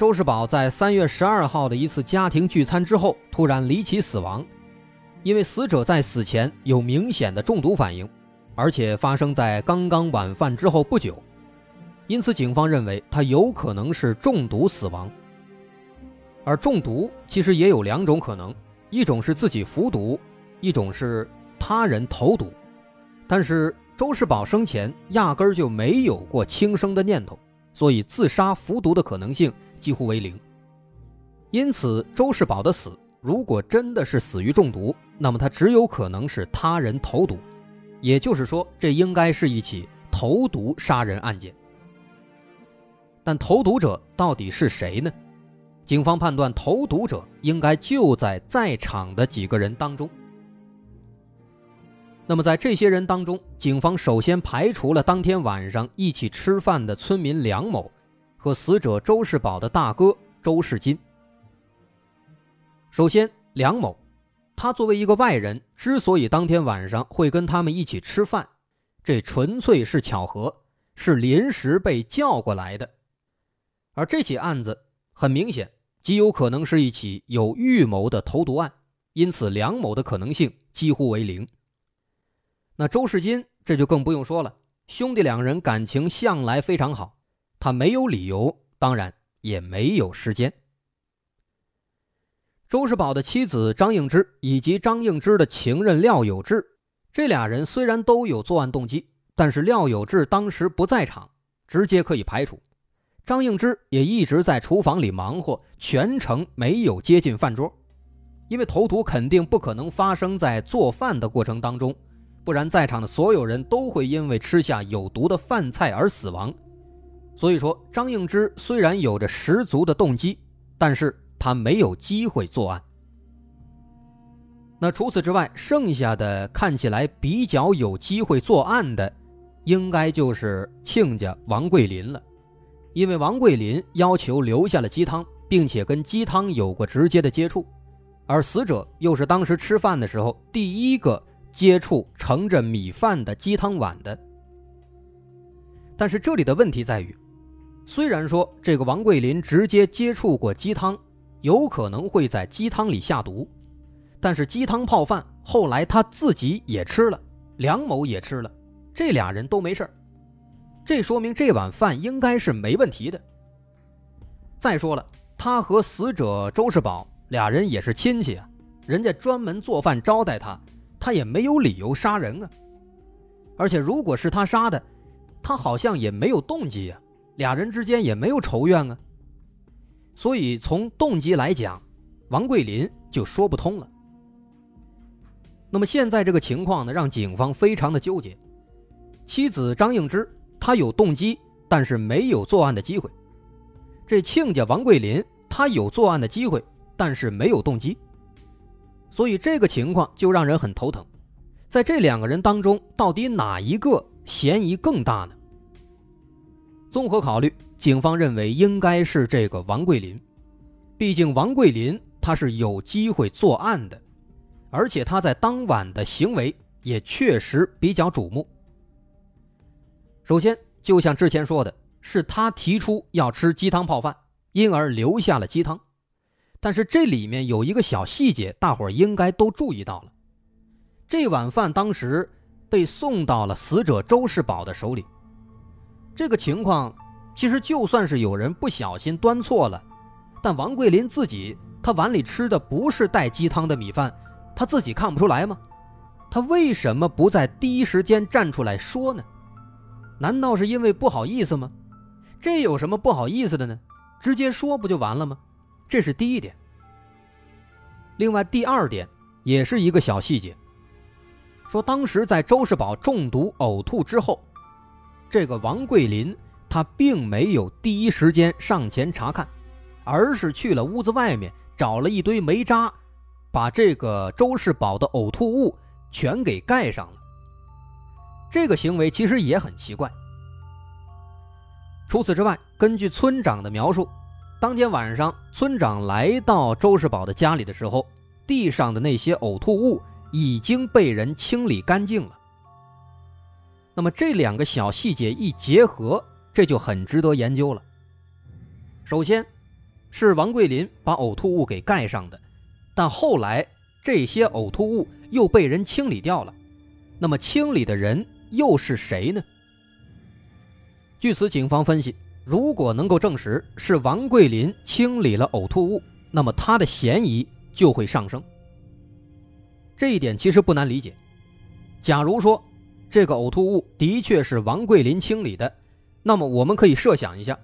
周世宝在三月十二号的一次家庭聚餐之后，突然离奇死亡。因为死者在死前有明显的中毒反应，而且发生在刚刚晚饭之后不久，因此警方认为他有可能是中毒死亡。而中毒其实也有两种可能，一种是自己服毒，一种是他人投毒。但是周世宝生前压根儿就没有过轻生的念头，所以自杀服毒的可能性几乎为零。因此，周世宝的死如果真的是死于中毒，那么他只有可能是他人投毒，也就是说，这应该是一起投毒杀人案件。但投毒者到底是谁呢？警方判断，投毒者应该就在在场的几个人当中。那么，在这些人当中，警方首先排除了当天晚上一起吃饭的村民梁某和死者周世宝的大哥周世金。首先，梁某。他作为一个外人，之所以当天晚上会跟他们一起吃饭，这纯粹是巧合，是临时被叫过来的。而这起案子很明显，极有可能是一起有预谋的投毒案，因此梁某的可能性几乎为零。那周世金这就更不用说了，兄弟两人感情向来非常好，他没有理由，当然也没有时间。周世宝的妻子张应之以及张应之的情人廖有志，这俩人虽然都有作案动机，但是廖有志当时不在场，直接可以排除。张应之也一直在厨房里忙活，全程没有接近饭桌，因为投毒肯定不可能发生在做饭的过程当中，不然在场的所有人都会因为吃下有毒的饭菜而死亡。所以说，张应之虽然有着十足的动机，但是。他没有机会作案。那除此之外，剩下的看起来比较有机会作案的，应该就是亲家王桂林了，因为王桂林要求留下了鸡汤，并且跟鸡汤有过直接的接触，而死者又是当时吃饭的时候第一个接触盛着米饭的鸡汤碗的。但是这里的问题在于，虽然说这个王桂林直接接触过鸡汤。有可能会在鸡汤里下毒，但是鸡汤泡饭后来他自己也吃了，梁某也吃了，这俩人都没事这说明这碗饭应该是没问题的。再说了，他和死者周世宝俩人也是亲戚啊，人家专门做饭招待他，他也没有理由杀人啊。而且如果是他杀的，他好像也没有动机呀，俩人之间也没有仇怨啊。所以从动机来讲，王桂林就说不通了。那么现在这个情况呢，让警方非常的纠结。妻子张应之，她有动机，但是没有作案的机会；这亲家王桂林，他有作案的机会，但是没有动机。所以这个情况就让人很头疼。在这两个人当中，到底哪一个嫌疑更大呢？综合考虑。警方认为应该是这个王桂林，毕竟王桂林他是有机会作案的，而且他在当晚的行为也确实比较瞩目。首先，就像之前说的，是他提出要吃鸡汤泡饭，因而留下了鸡汤。但是这里面有一个小细节，大伙儿应该都注意到了：这碗饭当时被送到了死者周世宝的手里，这个情况。其实就算是有人不小心端错了，但王桂林自己他碗里吃的不是带鸡汤的米饭，他自己看不出来吗？他为什么不在第一时间站出来说呢？难道是因为不好意思吗？这有什么不好意思的呢？直接说不就完了吗？这是第一点。另外第二点也是一个小细节，说当时在周世宝中毒呕吐之后，这个王桂林。他并没有第一时间上前查看，而是去了屋子外面找了一堆煤渣，把这个周世宝的呕吐物全给盖上了。这个行为其实也很奇怪。除此之外，根据村长的描述，当天晚上村长来到周世宝的家里的时候，地上的那些呕吐物已经被人清理干净了。那么这两个小细节一结合，这就很值得研究了。首先，是王桂林把呕吐物给盖上的，但后来这些呕吐物又被人清理掉了。那么清理的人又是谁呢？据此，警方分析，如果能够证实是王桂林清理了呕吐物，那么他的嫌疑就会上升。这一点其实不难理解。假如说这个呕吐物的确是王桂林清理的，那么我们可以设想一下，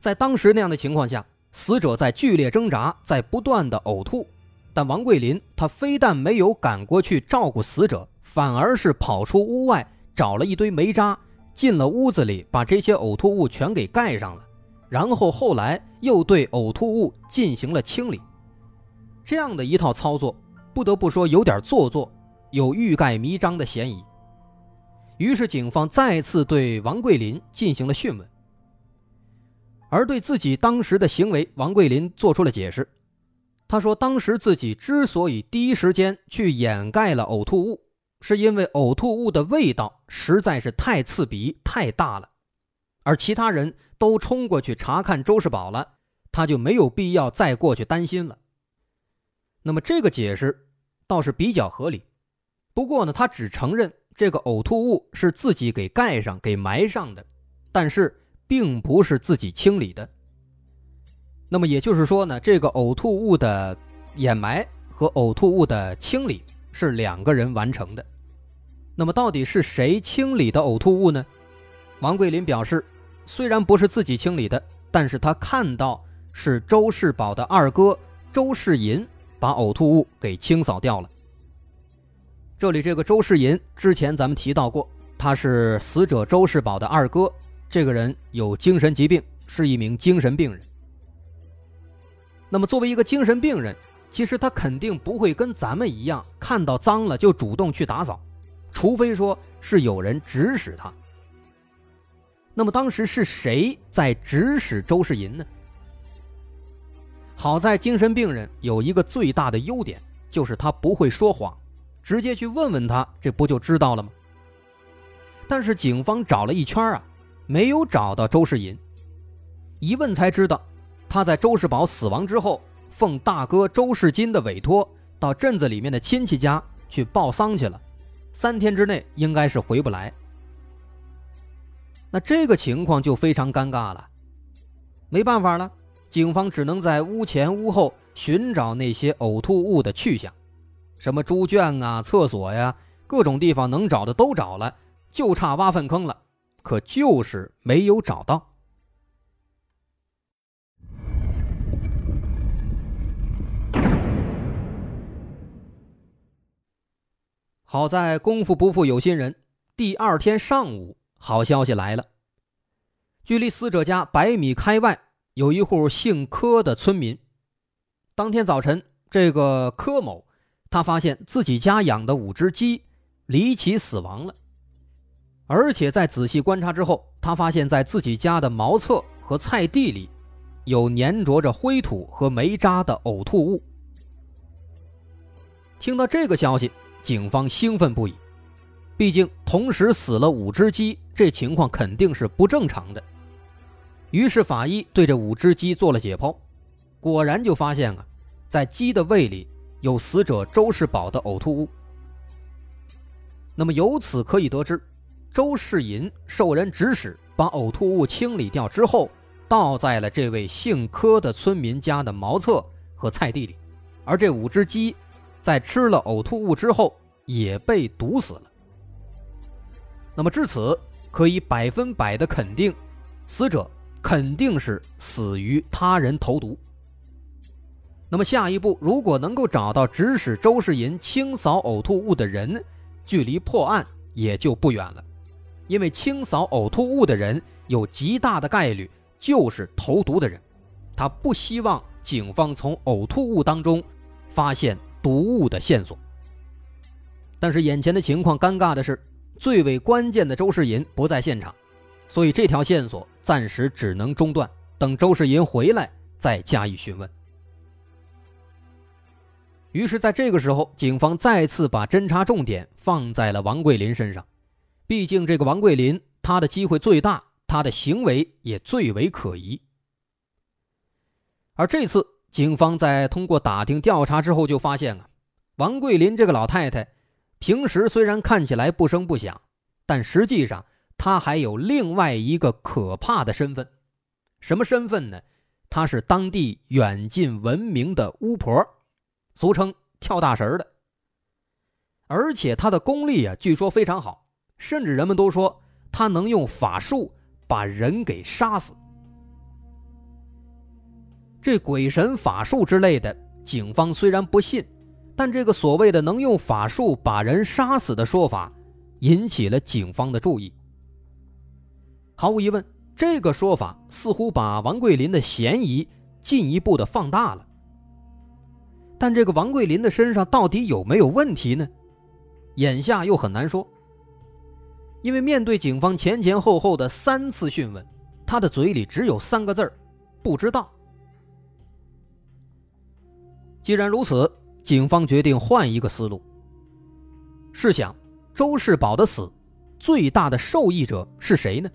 在当时那样的情况下，死者在剧烈挣扎，在不断的呕吐，但王桂林他非但没有赶过去照顾死者，反而是跑出屋外找了一堆煤渣。进了屋子里，把这些呕吐物全给盖上了，然后后来又对呕吐物进行了清理。这样的一套操作，不得不说有点做作，有欲盖弥彰的嫌疑。于是警方再次对王桂林进行了讯问，而对自己当时的行为，王桂林做出了解释。他说，当时自己之所以第一时间去掩盖了呕吐物。是因为呕吐物的味道实在是太刺鼻、太大了，而其他人都冲过去查看周世宝了，他就没有必要再过去担心了。那么这个解释倒是比较合理，不过呢，他只承认这个呕吐物是自己给盖上、给埋上的，但是并不是自己清理的。那么也就是说呢，这个呕吐物的掩埋和呕吐物的清理。是两个人完成的，那么到底是谁清理的呕吐物呢？王桂林表示，虽然不是自己清理的，但是他看到是周世宝的二哥周世银把呕吐物给清扫掉了。这里这个周世银之前咱们提到过，他是死者周世宝的二哥，这个人有精神疾病，是一名精神病人。那么作为一个精神病人。其实他肯定不会跟咱们一样，看到脏了就主动去打扫，除非说是有人指使他。那么当时是谁在指使周世银呢？好在精神病人有一个最大的优点，就是他不会说谎，直接去问问他，这不就知道了吗？但是警方找了一圈啊，没有找到周世银，一问才知道，他在周世宝死亡之后。奉大哥周世金的委托，到镇子里面的亲戚家去报丧去了，三天之内应该是回不来。那这个情况就非常尴尬了，没办法了，警方只能在屋前屋后寻找那些呕吐物的去向，什么猪圈啊、厕所呀，各种地方能找的都找了，就差挖粪坑了，可就是没有找到。好在功夫不负有心人，第二天上午，好消息来了。距离死者家百米开外，有一户姓柯的村民。当天早晨，这个柯某，他发现自己家养的五只鸡离奇死亡了，而且在仔细观察之后，他发现在自己家的茅厕和菜地里，有粘着着灰土和煤渣的呕吐物。听到这个消息。警方兴奋不已，毕竟同时死了五只鸡，这情况肯定是不正常的。于是法医对这五只鸡做了解剖，果然就发现啊，在鸡的胃里有死者周世宝的呕吐物。那么由此可以得知，周世银受人指使把呕吐物清理掉之后，倒在了这位姓柯的村民家的茅厕和菜地里，而这五只鸡。在吃了呕吐物之后，也被毒死了。那么至此，可以百分百的肯定，死者肯定是死于他人投毒。那么下一步，如果能够找到指使周世银清扫呕吐物的人，距离破案也就不远了。因为清扫呕吐物的人有极大的概率就是投毒的人，他不希望警方从呕吐物当中发现毒物的线索。但是眼前的情况尴尬的是，最为关键的周世银不在现场，所以这条线索暂时只能中断，等周世银回来再加以询问。于是，在这个时候，警方再次把侦查重点放在了王桂林身上。毕竟，这个王桂林他的机会最大，他的行为也最为可疑。而这次，警方在通过打听调查之后，就发现啊，王桂林这个老太太平时虽然看起来不声不响，但实际上她还有另外一个可怕的身份。什么身份呢？她是当地远近闻名的巫婆。俗称跳大神的，而且他的功力啊，据说非常好，甚至人们都说他能用法术把人给杀死。这鬼神法术之类的，警方虽然不信，但这个所谓的能用法术把人杀死的说法，引起了警方的注意。毫无疑问，这个说法似乎把王桂林的嫌疑进一步的放大了。但这个王桂林的身上到底有没有问题呢？眼下又很难说。因为面对警方前前后后的三次讯问，他的嘴里只有三个字儿：不知道。既然如此，警方决定换一个思路。试想，周世宝的死，最大的受益者是谁呢？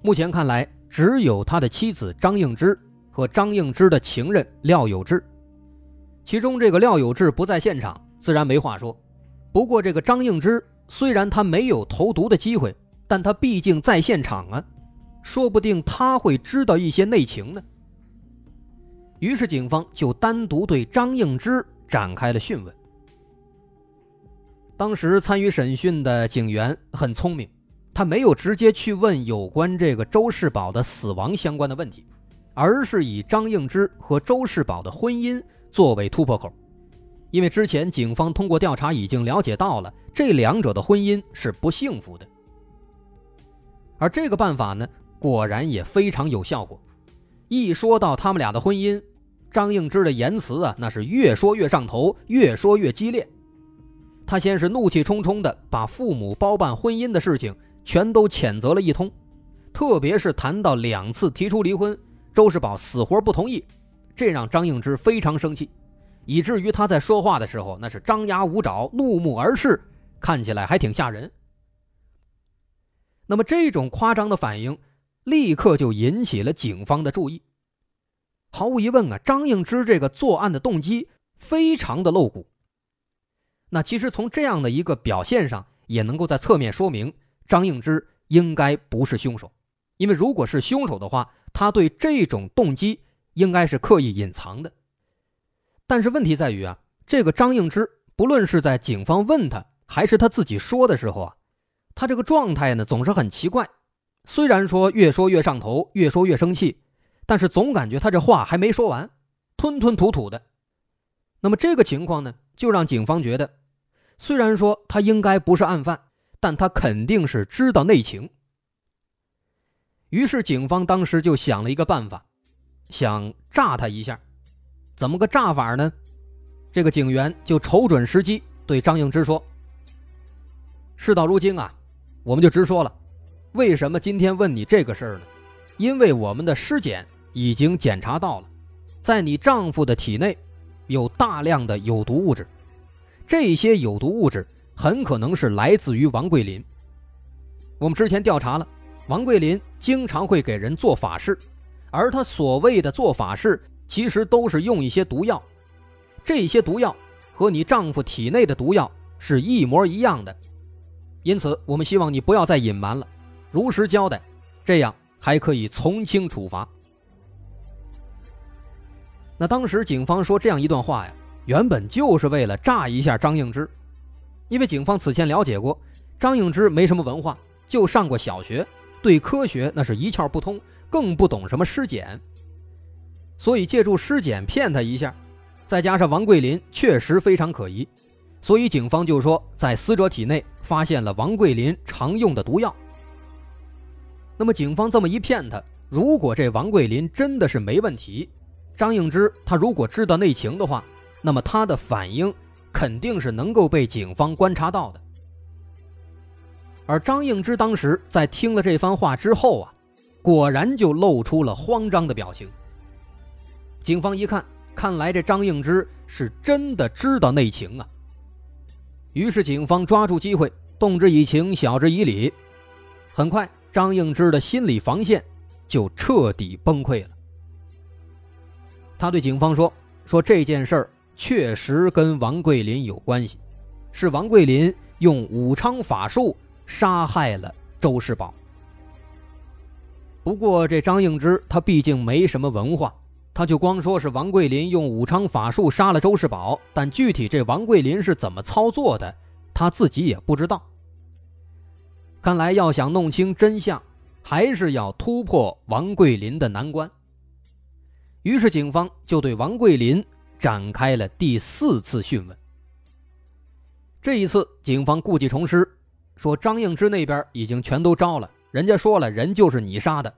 目前看来，只有他的妻子张应之和张应之的情人廖有志。其中这个廖有志不在现场，自然没话说。不过这个张应之虽然他没有投毒的机会，但他毕竟在现场啊，说不定他会知道一些内情呢。于是警方就单独对张应之展开了讯问。当时参与审讯的警员很聪明，他没有直接去问有关这个周世宝的死亡相关的问题，而是以张应之和周世宝的婚姻。作为突破口，因为之前警方通过调查已经了解到了这两者的婚姻是不幸福的，而这个办法呢，果然也非常有效果。一说到他们俩的婚姻，张应之的言辞啊，那是越说越上头，越说越激烈。他先是怒气冲冲的把父母包办婚姻的事情全都谴责了一通，特别是谈到两次提出离婚，周世宝死活不同意。这让张应之非常生气，以至于他在说话的时候那是张牙舞爪、怒目而视，看起来还挺吓人。那么这种夸张的反应，立刻就引起了警方的注意。毫无疑问啊，张应之这个作案的动机非常的露骨。那其实从这样的一个表现上，也能够在侧面说明张应之应该不是凶手，因为如果是凶手的话，他对这种动机。应该是刻意隐藏的，但是问题在于啊，这个张应之不论是在警方问他，还是他自己说的时候啊，他这个状态呢总是很奇怪。虽然说越说越上头，越说越生气，但是总感觉他这话还没说完，吞吞吐吐的。那么这个情况呢，就让警方觉得，虽然说他应该不是案犯，但他肯定是知道内情。于是警方当时就想了一个办法。想炸他一下，怎么个炸法呢？这个警员就瞅准时机对张应之说：“事到如今啊，我们就直说了，为什么今天问你这个事儿呢？因为我们的尸检已经检查到了，在你丈夫的体内有大量的有毒物质，这些有毒物质很可能是来自于王桂林。我们之前调查了，王桂林经常会给人做法事。”而他所谓的做法事，其实都是用一些毒药，这些毒药和你丈夫体内的毒药是一模一样的，因此我们希望你不要再隐瞒了，如实交代，这样还可以从轻处罚。那当时警方说这样一段话呀，原本就是为了炸一下张应之，因为警方此前了解过，张应之没什么文化，就上过小学，对科学那是一窍不通。更不懂什么尸检，所以借助尸检骗他一下，再加上王桂林确实非常可疑，所以警方就说在死者体内发现了王桂林常用的毒药。那么警方这么一骗他，如果这王桂林真的是没问题，张应之他如果知道内情的话，那么他的反应肯定是能够被警方观察到的。而张应之当时在听了这番话之后啊，果然就露出了慌张的表情。警方一看，看来这张应之是真的知道内情啊。于是警方抓住机会，动之以情，晓之以理。很快，张应之的心理防线就彻底崩溃了。他对警方说：“说这件事儿确实跟王桂林有关系，是王桂林用武昌法术。”杀害了周世宝。不过这张应之他毕竟没什么文化，他就光说是王桂林用武昌法术杀了周世宝，但具体这王桂林是怎么操作的，他自己也不知道。看来要想弄清真相，还是要突破王桂林的难关。于是警方就对王桂林展开了第四次讯问。这一次，警方故技重施。说张应之那边已经全都招了，人家说了，人就是你杀的。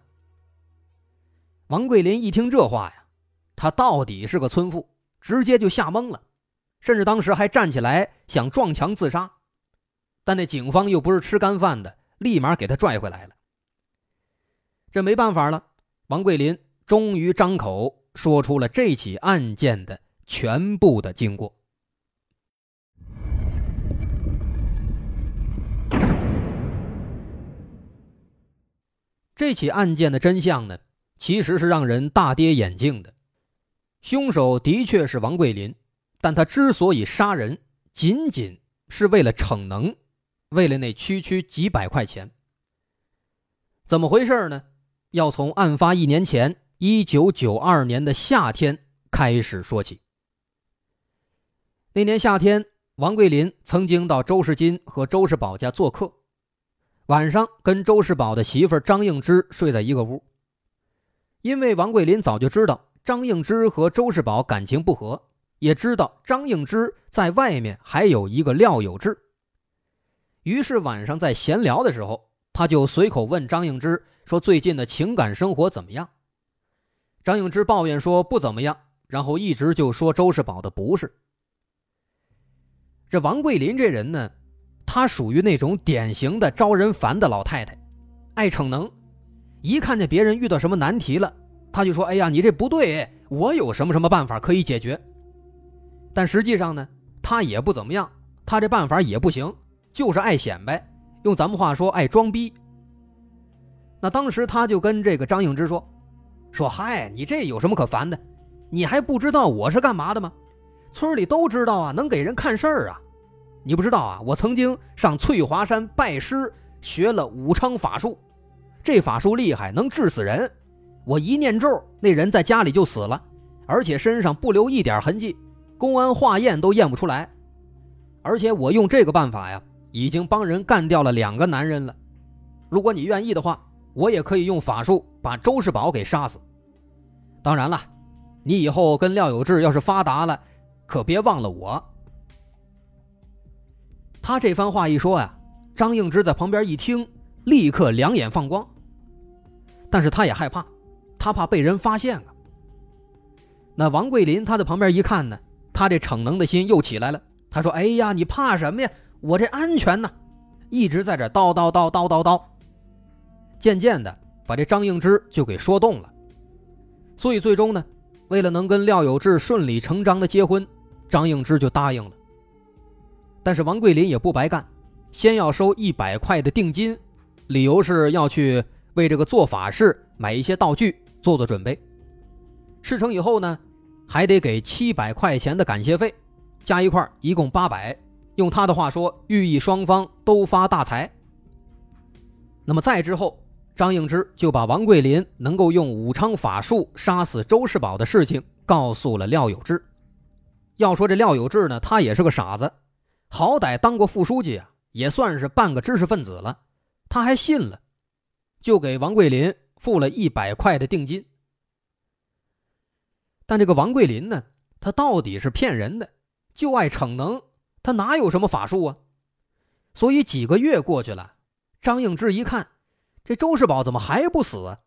王桂林一听这话呀，他到底是个村妇，直接就吓懵了，甚至当时还站起来想撞墙自杀，但那警方又不是吃干饭的，立马给他拽回来了。这没办法了，王桂林终于张口说出了这起案件的全部的经过。这起案件的真相呢，其实是让人大跌眼镜的。凶手的确是王桂林，但他之所以杀人，仅仅是为了逞能，为了那区区几百块钱。怎么回事呢？要从案发一年前，一九九二年的夏天开始说起。那年夏天，王桂林曾经到周世金和周世宝家做客。晚上跟周世宝的媳妇张应之睡在一个屋，因为王桂林早就知道张应之和周世宝感情不和，也知道张应之在外面还有一个廖有志。于是晚上在闲聊的时候，他就随口问张应之说：“最近的情感生活怎么样？”张应之抱怨说：“不怎么样。”然后一直就说周世宝的不是。这王桂林这人呢？她属于那种典型的招人烦的老太太，爱逞能，一看见别人遇到什么难题了，她就说：“哎呀，你这不对，我有什么什么办法可以解决。”但实际上呢，她也不怎么样，她这办法也不行，就是爱显摆，用咱们话说，爱装逼。那当时他就跟这个张应之说：“说嗨，你这有什么可烦的？你还不知道我是干嘛的吗？村里都知道啊，能给人看事儿啊。”你不知道啊，我曾经上翠华山拜师学了武昌法术，这法术厉害，能治死人。我一念咒，那人在家里就死了，而且身上不留一点痕迹，公安化验都验不出来。而且我用这个办法呀，已经帮人干掉了两个男人了。如果你愿意的话，我也可以用法术把周世宝给杀死。当然了，你以后跟廖有志要是发达了，可别忘了我。他这番话一说呀，张应之在旁边一听，立刻两眼放光。但是他也害怕，他怕被人发现啊。那王桂林他在旁边一看呢，他这逞能的心又起来了。他说：“哎呀，你怕什么呀？我这安全呢！”一直在这叨叨叨叨叨叨。渐渐的，把这张应之就给说动了。所以最终呢，为了能跟廖有志顺理成章的结婚，张应之就答应了。但是王桂林也不白干，先要收一百块的定金，理由是要去为这个做法事买一些道具，做做准备。事成以后呢，还得给七百块钱的感谢费，加一块一共八百。用他的话说，寓意双方都发大财。那么再之后，张应之就把王桂林能够用武昌法术杀死周世宝的事情告诉了廖有志。要说这廖有志呢，他也是个傻子。好歹当过副书记啊，也算是半个知识分子了，他还信了，就给王桂林付了一百块的定金。但这个王桂林呢，他到底是骗人的，就爱逞能，他哪有什么法术啊？所以几个月过去了，张应之一看，这周世宝怎么还不死？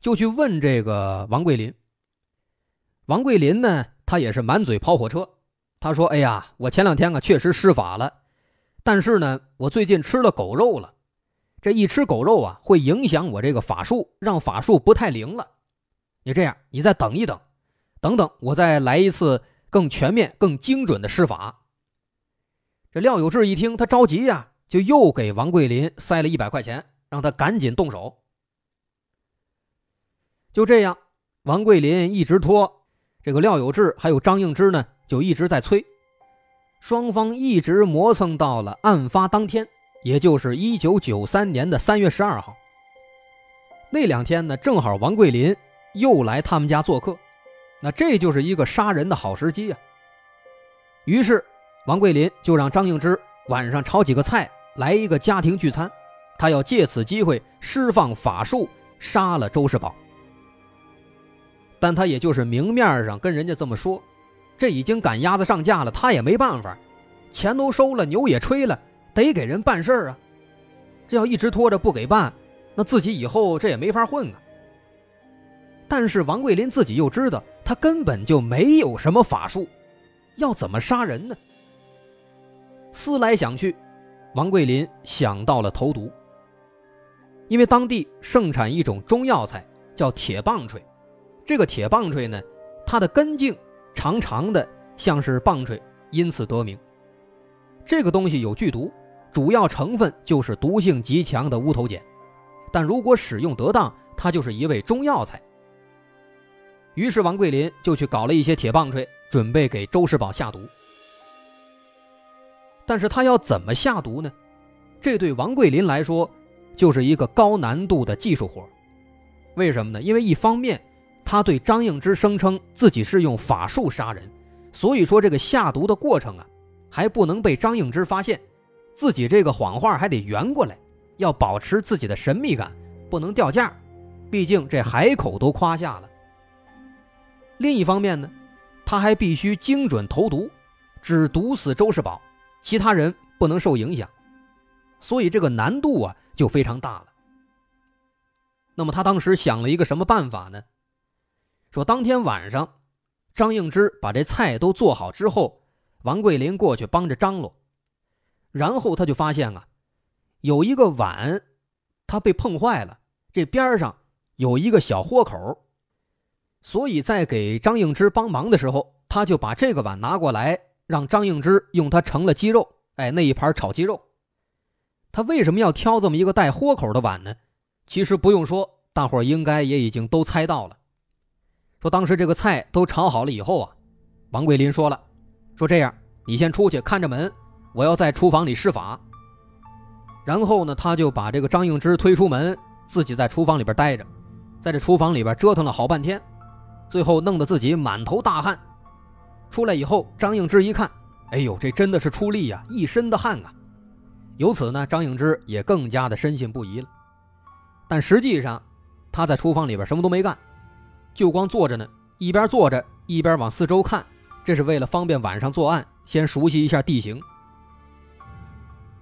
就去问这个王桂林。王桂林呢，他也是满嘴跑火车。他说：“哎呀，我前两天啊确实施法了，但是呢，我最近吃了狗肉了。这一吃狗肉啊，会影响我这个法术，让法术不太灵了。你这样，你再等一等，等等，我再来一次更全面、更精准的施法。”这廖有志一听，他着急呀，就又给王桂林塞了一百块钱，让他赶紧动手。就这样，王桂林一直拖，这个廖有志还有张应之呢，就一直在催。双方一直磨蹭到了案发当天，也就是一九九三年的三月十二号。那两天呢，正好王桂林又来他们家做客，那这就是一个杀人的好时机啊。于是，王桂林就让张应之晚上炒几个菜，来一个家庭聚餐，他要借此机会释放法术，杀了周世宝。但他也就是明面上跟人家这么说，这已经赶鸭子上架了，他也没办法，钱都收了，牛也吹了，得给人办事儿啊。这要一直拖着不给办，那自己以后这也没法混啊。但是王桂林自己又知道，他根本就没有什么法术，要怎么杀人呢？思来想去，王桂林想到了投毒，因为当地盛产一种中药材，叫铁棒槌。这个铁棒槌呢，它的根茎长长的，像是棒槌，因此得名。这个东西有剧毒，主要成分就是毒性极强的乌头碱，但如果使用得当，它就是一味中药材。于是王桂林就去搞了一些铁棒槌，准备给周世宝下毒。但是他要怎么下毒呢？这对王桂林来说，就是一个高难度的技术活。为什么呢？因为一方面，他对张应之声称自己是用法术杀人，所以说这个下毒的过程啊，还不能被张应之发现，自己这个谎话还得圆过来，要保持自己的神秘感，不能掉价，毕竟这海口都夸下了。另一方面呢，他还必须精准投毒，只毒死周世宝，其他人不能受影响，所以这个难度啊就非常大了。那么他当时想了一个什么办法呢？说当天晚上，张应之把这菜都做好之后，王桂林过去帮着张罗，然后他就发现啊，有一个碗，它被碰坏了，这边上有一个小豁口，所以在给张应之帮忙的时候，他就把这个碗拿过来，让张应之用它盛了鸡肉，哎，那一盘炒鸡肉。他为什么要挑这么一个带豁口的碗呢？其实不用说，大伙应该也已经都猜到了。说当时这个菜都炒好了以后啊，王桂林说了，说这样你先出去看着门，我要在厨房里施法。然后呢，他就把这个张应之推出门，自己在厨房里边待着，在这厨房里边折腾了好半天，最后弄得自己满头大汗。出来以后，张应之一看，哎呦，这真的是出力呀，一身的汗啊。由此呢，张应之也更加的深信不疑了。但实际上，他在厨房里边什么都没干。就光坐着呢，一边坐着一边往四周看，这是为了方便晚上作案，先熟悉一下地形。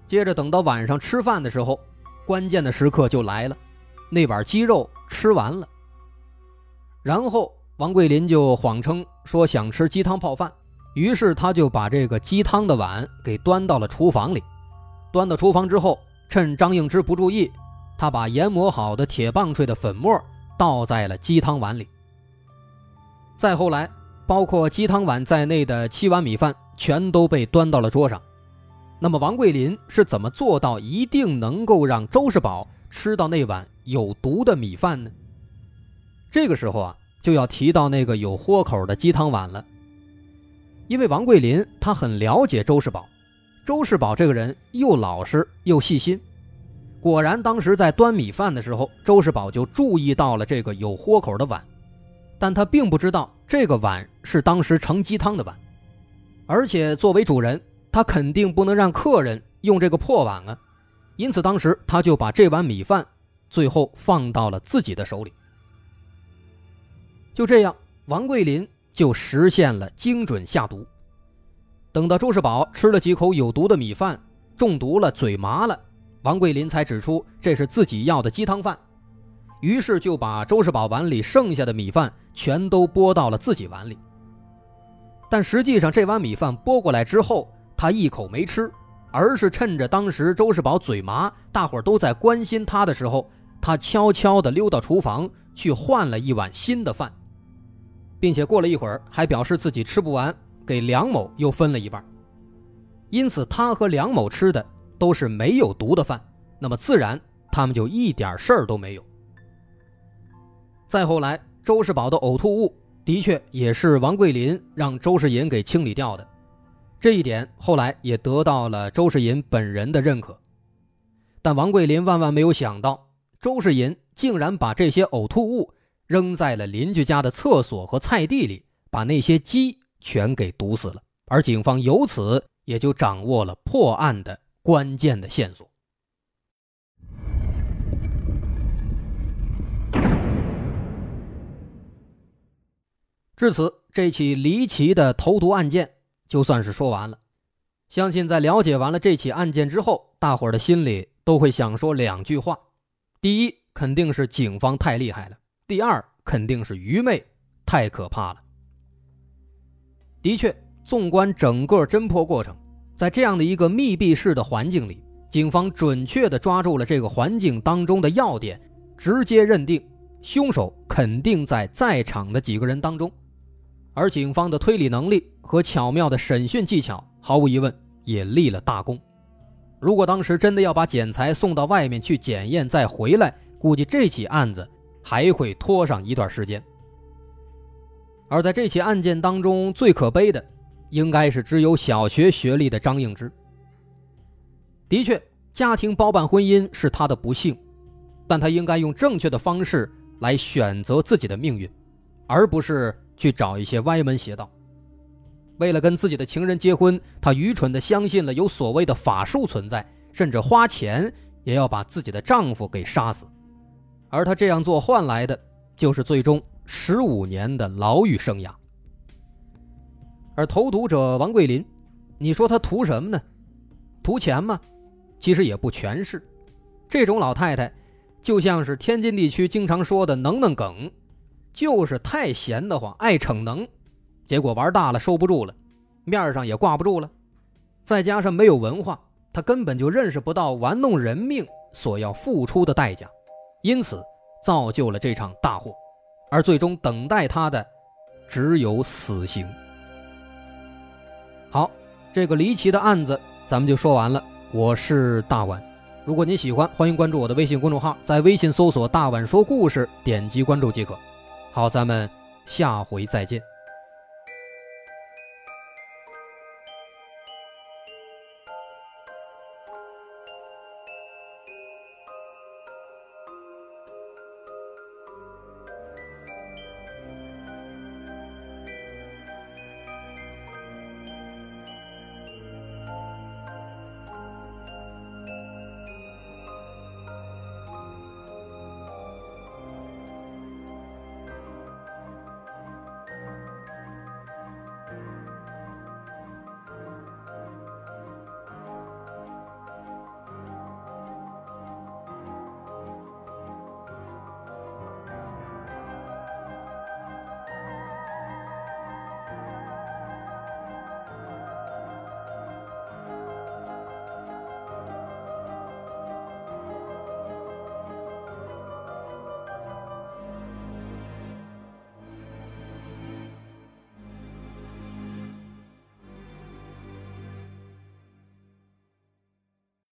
接着等到晚上吃饭的时候，关键的时刻就来了，那碗鸡肉吃完了。然后王桂林就谎称说想吃鸡汤泡饭，于是他就把这个鸡汤的碗给端到了厨房里。端到厨房之后，趁张应之不注意，他把研磨好的铁棒槌的粉末倒在了鸡汤碗里。再后来，包括鸡汤碗在内的七碗米饭全都被端到了桌上。那么，王桂林是怎么做到一定能够让周世宝吃到那碗有毒的米饭呢？这个时候啊，就要提到那个有豁口的鸡汤碗了。因为王桂林他很了解周世宝，周世宝这个人又老实又细心。果然，当时在端米饭的时候，周世宝就注意到了这个有豁口的碗。但他并不知道这个碗是当时盛鸡汤的碗，而且作为主人，他肯定不能让客人用这个破碗啊。因此，当时他就把这碗米饭最后放到了自己的手里。就这样，王桂林就实现了精准下毒。等到周世宝吃了几口有毒的米饭，中毒了，嘴麻了，王桂林才指出这是自己要的鸡汤饭。于是就把周世宝碗里剩下的米饭全都拨到了自己碗里。但实际上，这碗米饭拨过来之后，他一口没吃，而是趁着当时周世宝嘴麻，大伙都在关心他的时候，他悄悄地溜到厨房去换了一碗新的饭，并且过了一会儿还表示自己吃不完，给梁某又分了一半。因此，他和梁某吃的都是没有毒的饭，那么自然他们就一点事儿都没有。再后来，周世宝的呕吐物。的确，也是王桂林让周世银给清理掉的，这一点后来也得到了周世银本人的认可。但王桂林万万没有想到，周世银竟然把这些呕吐物扔在了邻居家的厕所和菜地里，把那些鸡全给毒死了。而警方由此也就掌握了破案的关键的线索。至此，这起离奇的投毒案件就算是说完了。相信在了解完了这起案件之后，大伙儿的心里都会想说两句话：第一，肯定是警方太厉害了；第二，肯定是愚昧太可怕了。的确，纵观整个侦破过程，在这样的一个密闭式的环境里，警方准确地抓住了这个环境当中的要点，直接认定凶手肯定在在场的几个人当中。而警方的推理能力和巧妙的审讯技巧，毫无疑问也立了大功。如果当时真的要把检材送到外面去检验再回来，估计这起案子还会拖上一段时间。而在这起案件当中，最可悲的，应该是只有小学学历的张应之。的确，家庭包办婚姻是他的不幸，但他应该用正确的方式来选择自己的命运，而不是。去找一些歪门邪道，为了跟自己的情人结婚，他愚蠢地相信了有所谓的法术存在，甚至花钱也要把自己的丈夫给杀死，而他这样做换来的就是最终十五年的牢狱生涯。而投毒者王桂林，你说他图什么呢？图钱吗？其实也不全是，这种老太太，就像是天津地区经常说的“能能梗”。就是太闲得慌，爱逞能，结果玩大了收不住了，面上也挂不住了，再加上没有文化，他根本就认识不到玩弄人命所要付出的代价，因此造就了这场大祸，而最终等待他的只有死刑。好，这个离奇的案子咱们就说完了。我是大碗，如果您喜欢，欢迎关注我的微信公众号，在微信搜索“大碗说故事”，点击关注即可。好，咱们下回再见。